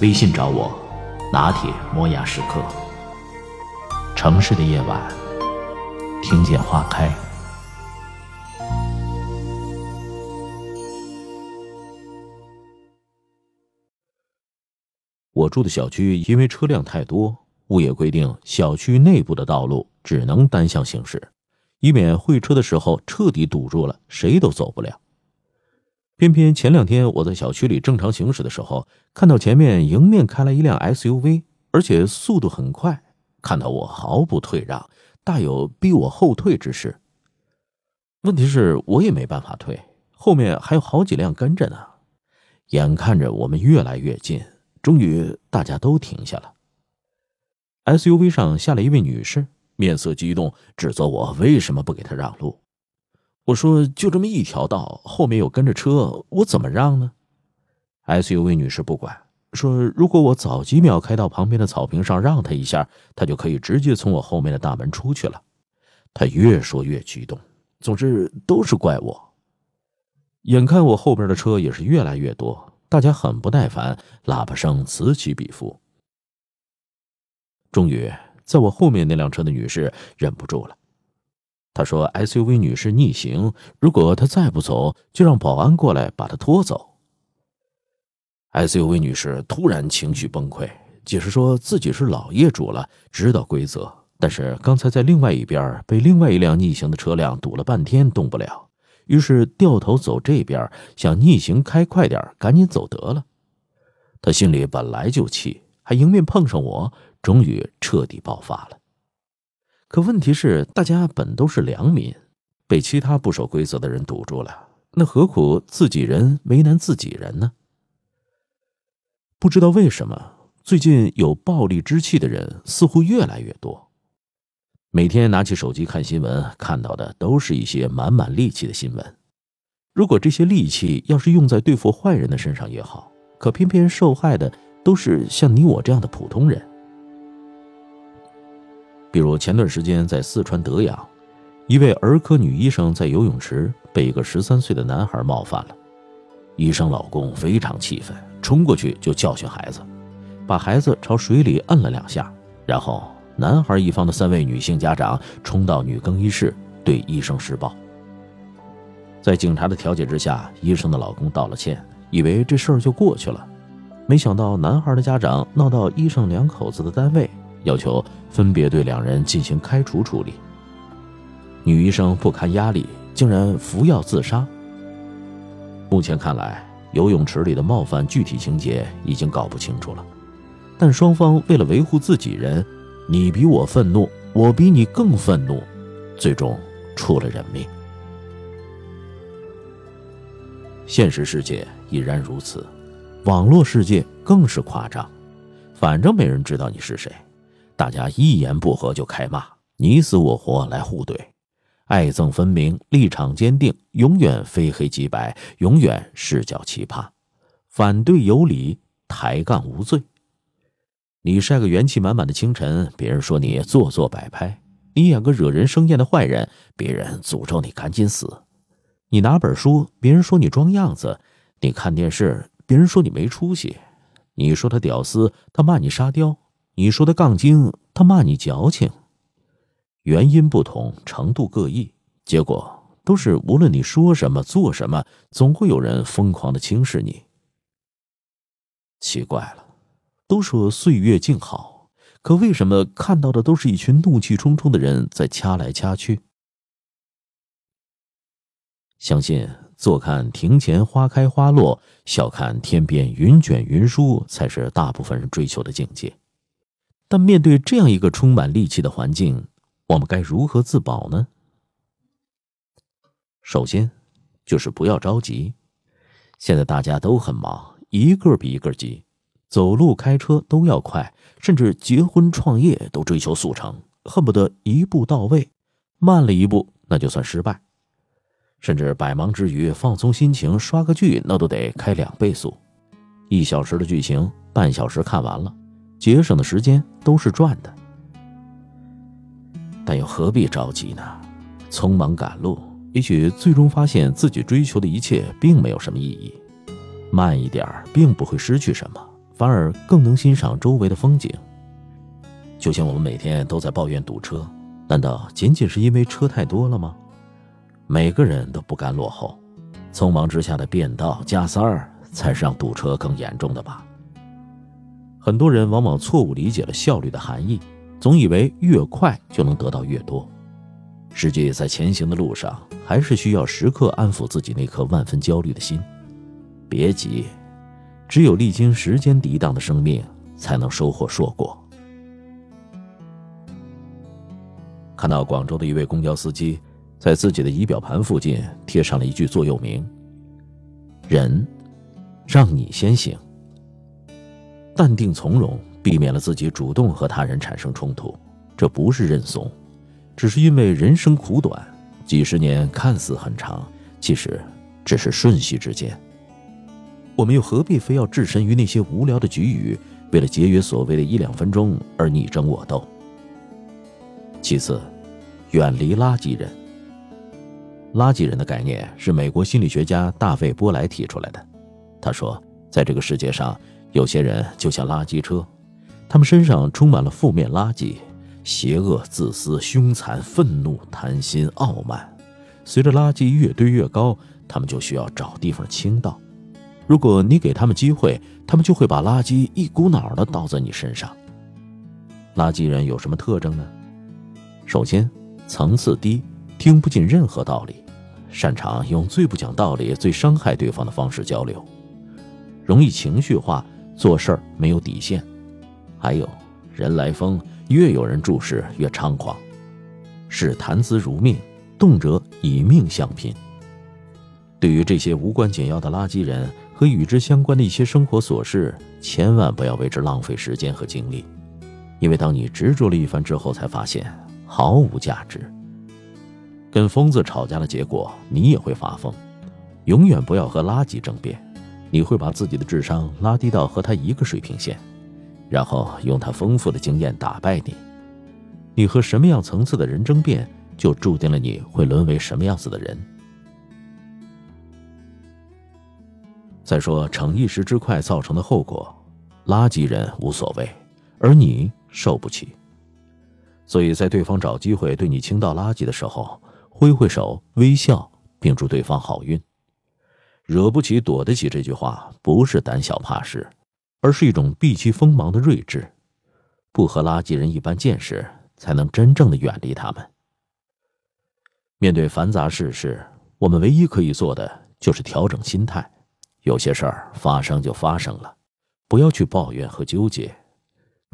微信找我，拿铁磨牙时刻。城市的夜晚，听见花开。我住的小区因为车辆太多，物业规定小区内部的道路只能单向行驶，以免会车的时候彻底堵住了，谁都走不了。偏偏前两天我在小区里正常行驶的时候，看到前面迎面开来一辆 SUV，而且速度很快，看到我毫不退让，大有逼我后退之势。问题是，我也没办法退，后面还有好几辆跟着呢。眼看着我们越来越近，终于大家都停下了。SUV 上下来一位女士，面色激动，指责我为什么不给她让路。我说：“就这么一条道，后面有跟着车，我怎么让呢？”SUV 女士不管，说：“如果我早几秒开到旁边的草坪上让她一下，她就可以直接从我后面的大门出去了。”她越说越激动，总之都是怪我。眼看我后边的车也是越来越多，大家很不耐烦，喇叭声此起彼伏。终于，在我后面那辆车的女士忍不住了。他说：“SUV 女士逆行，如果她再不走，就让保安过来把她拖走。”SUV 女士突然情绪崩溃，解释说自己是老业主了，知道规则，但是刚才在另外一边被另外一辆逆行的车辆堵了半天，动不了，于是掉头走这边，想逆行开快点，赶紧走得了。她心里本来就气，还迎面碰上我，终于彻底爆发了。可问题是，大家本都是良民，被其他不守规则的人堵住了，那何苦自己人为难自己人呢？不知道为什么，最近有暴力之气的人似乎越来越多。每天拿起手机看新闻，看到的都是一些满满戾气的新闻。如果这些戾气要是用在对付坏人的身上也好，可偏偏受害的都是像你我这样的普通人。比如前段时间在四川德阳，一位儿科女医生在游泳池被一个十三岁的男孩冒犯了，医生老公非常气愤，冲过去就教训孩子，把孩子朝水里摁了两下，然后男孩一方的三位女性家长冲到女更衣室对医生施暴。在警察的调解之下，医生的老公道了歉，以为这事儿就过去了，没想到男孩的家长闹到医生两口子的单位。要求分别对两人进行开除处理。女医生不堪压力，竟然服药自杀。目前看来，游泳池里的冒犯具体情节已经搞不清楚了，但双方为了维护自己人，你比我愤怒，我比你更愤怒，最终出了人命。现实世界已然如此，网络世界更是夸张。反正没人知道你是谁。大家一言不合就开骂，你死我活来互怼，爱憎分明，立场坚定，永远非黑即白，永远视角奇葩，反对有理，抬杠无罪。你晒个元气满满的清晨，别人说你做作摆拍；你演个惹人生厌的坏人，别人诅咒你赶紧死。你拿本书，别人说你装样子；你看电视，别人说你没出息；你说他屌丝，他骂你沙雕。你说的杠精，他骂你矫情。原因不同，程度各异，结果都是无论你说什么、做什么，总会有人疯狂的轻视你。奇怪了，都说岁月静好，可为什么看到的都是一群怒气冲冲的人在掐来掐去？相信坐看庭前花开花落，笑看天边云卷云舒，才是大部分人追求的境界。但面对这样一个充满戾气的环境，我们该如何自保呢？首先，就是不要着急。现在大家都很忙，一个比一个急，走路、开车都要快，甚至结婚、创业都追求速成，恨不得一步到位，慢了一步那就算失败。甚至百忙之余放松心情刷个剧，那都得开两倍速，一小时的剧情半小时看完了，节省的时间都是赚的。但又何必着急呢？匆忙赶路，也许最终发现自己追求的一切并没有什么意义。慢一点并不会失去什么，反而更能欣赏周围的风景。就像我们每天都在抱怨堵车，难道仅仅是因为车太多了吗？每个人都不甘落后，匆忙之下的变道加塞儿，才是让堵车更严重的吧。很多人往往错误理解了效率的含义，总以为越快就能得到越多。实际在前行的路上，还是需要时刻安抚自己那颗万分焦虑的心。别急，只有历经时间涤荡的生命，才能收获硕果。看到广州的一位公交司机。在自己的仪表盘附近贴上了一句座右铭：“人，让你先行。”淡定从容，避免了自己主动和他人产生冲突，这不是认怂，只是因为人生苦短，几十年看似很长，其实只是瞬息之间。我们又何必非要置身于那些无聊的局域，为了节约所谓的一两分钟而你争我斗？其次，远离垃圾人。垃圾人的概念是美国心理学家大卫·波莱提出来的。他说，在这个世界上，有些人就像垃圾车，他们身上充满了负面垃圾，邪恶、自私、凶残、愤怒、贪心、傲慢。随着垃圾越堆越高，他们就需要找地方倾倒。如果你给他们机会，他们就会把垃圾一股脑的倒在你身上。垃圾人有什么特征呢？首先，层次低。听不进任何道理，擅长用最不讲道理、最伤害对方的方式交流，容易情绪化，做事儿没有底线。还有，人来疯，越有人注视越猖狂，是谈资如命，动辄以命相拼。对于这些无关紧要的垃圾人和与之相关的一些生活琐事，千万不要为之浪费时间和精力，因为当你执着了一番之后，才发现毫无价值。跟疯子吵架的结果，你也会发疯。永远不要和垃圾争辩，你会把自己的智商拉低到和他一个水平线，然后用他丰富的经验打败你。你和什么样层次的人争辩，就注定了你会沦为什么样子的人。再说逞一时之快造成的后果，垃圾人无所谓，而你受不起。所以在对方找机会对你倾倒垃圾的时候，挥挥手，微笑，并祝对方好运。惹不起，躲得起。这句话不是胆小怕事，而是一种避其锋芒的睿智。不和垃圾人一般见识，才能真正的远离他们。面对繁杂世事，我们唯一可以做的就是调整心态。有些事儿发生就发生了，不要去抱怨和纠结。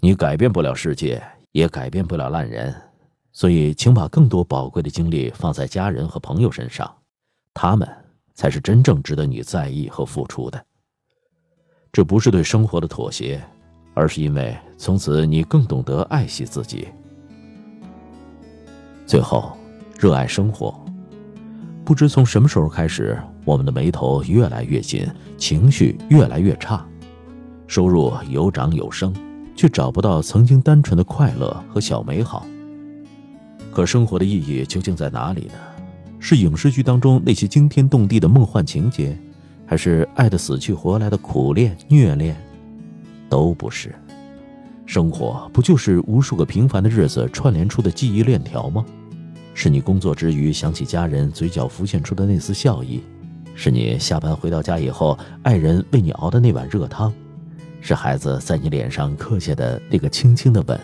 你改变不了世界，也改变不了烂人。所以，请把更多宝贵的精力放在家人和朋友身上，他们才是真正值得你在意和付出的。这不是对生活的妥协，而是因为从此你更懂得爱惜自己。最后，热爱生活。不知从什么时候开始，我们的眉头越来越紧，情绪越来越差，收入有涨有升，却找不到曾经单纯的快乐和小美好。可生活的意义究竟在哪里呢？是影视剧当中那些惊天动地的梦幻情节，还是爱的死去活来的苦恋虐恋？都不是。生活不就是无数个平凡的日子串联出的记忆链条吗？是你工作之余想起家人，嘴角浮现出的那丝笑意；是你下班回到家以后，爱人为你熬的那碗热汤；是孩子在你脸上刻下的那个轻轻的吻。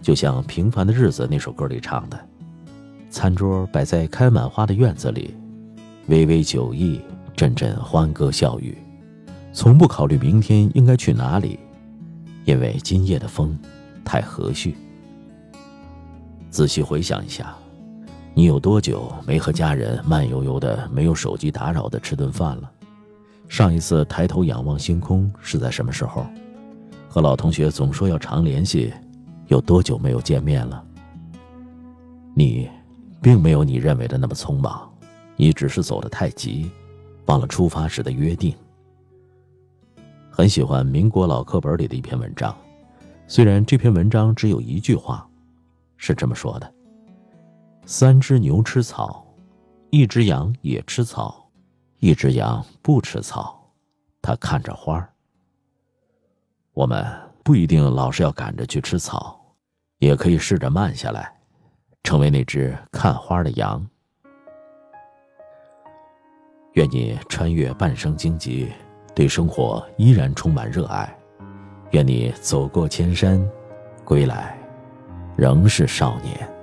就像《平凡的日子》那首歌里唱的：“餐桌摆在开满花的院子里，微微酒意，阵阵欢歌笑语，从不考虑明天应该去哪里，因为今夜的风太和煦。”仔细回想一下，你有多久没和家人慢悠悠的、没有手机打扰的吃顿饭了？上一次抬头仰望星空是在什么时候？和老同学总说要常联系，有多久没有见面了？你，并没有你认为的那么匆忙，你只是走得太急，忘了出发时的约定。很喜欢民国老课本里的一篇文章，虽然这篇文章只有一句话，是这么说的：三只牛吃草，一只羊也吃草，一只羊不吃草，它看着花。我们不一定老是要赶着去吃草，也可以试着慢下来，成为那只看花的羊。愿你穿越半生荆棘，对生活依然充满热爱；愿你走过千山，归来仍是少年。